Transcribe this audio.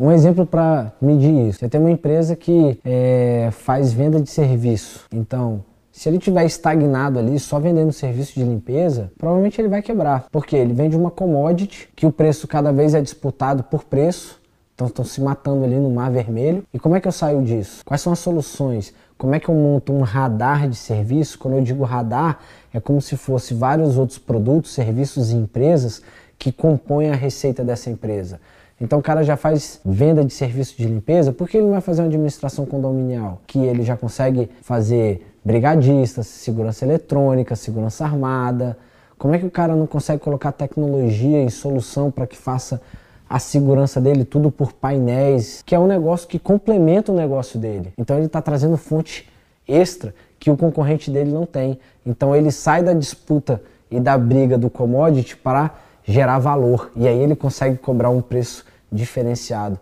Um exemplo para medir isso: você tem uma empresa que é, faz venda de serviço. Então, se ele tiver estagnado ali só vendendo serviço de limpeza, provavelmente ele vai quebrar. Porque ele vende uma commodity que o preço cada vez é disputado por preço. Então estão se matando ali no mar vermelho. E como é que eu saio disso? Quais são as soluções? Como é que eu monto um radar de serviço? Quando eu digo radar, é como se fosse vários outros produtos, serviços e empresas que compõem a receita dessa empresa. Então o cara já faz venda de serviço de limpeza, por que ele não vai fazer uma administração condominial? Que ele já consegue fazer brigadistas, segurança eletrônica, segurança armada. Como é que o cara não consegue colocar tecnologia e solução para que faça a segurança dele tudo por painéis, que é um negócio que complementa o negócio dele. Então ele está trazendo fonte extra que o concorrente dele não tem. Então ele sai da disputa e da briga do commodity para gerar valor e aí ele consegue cobrar um preço diferenciado.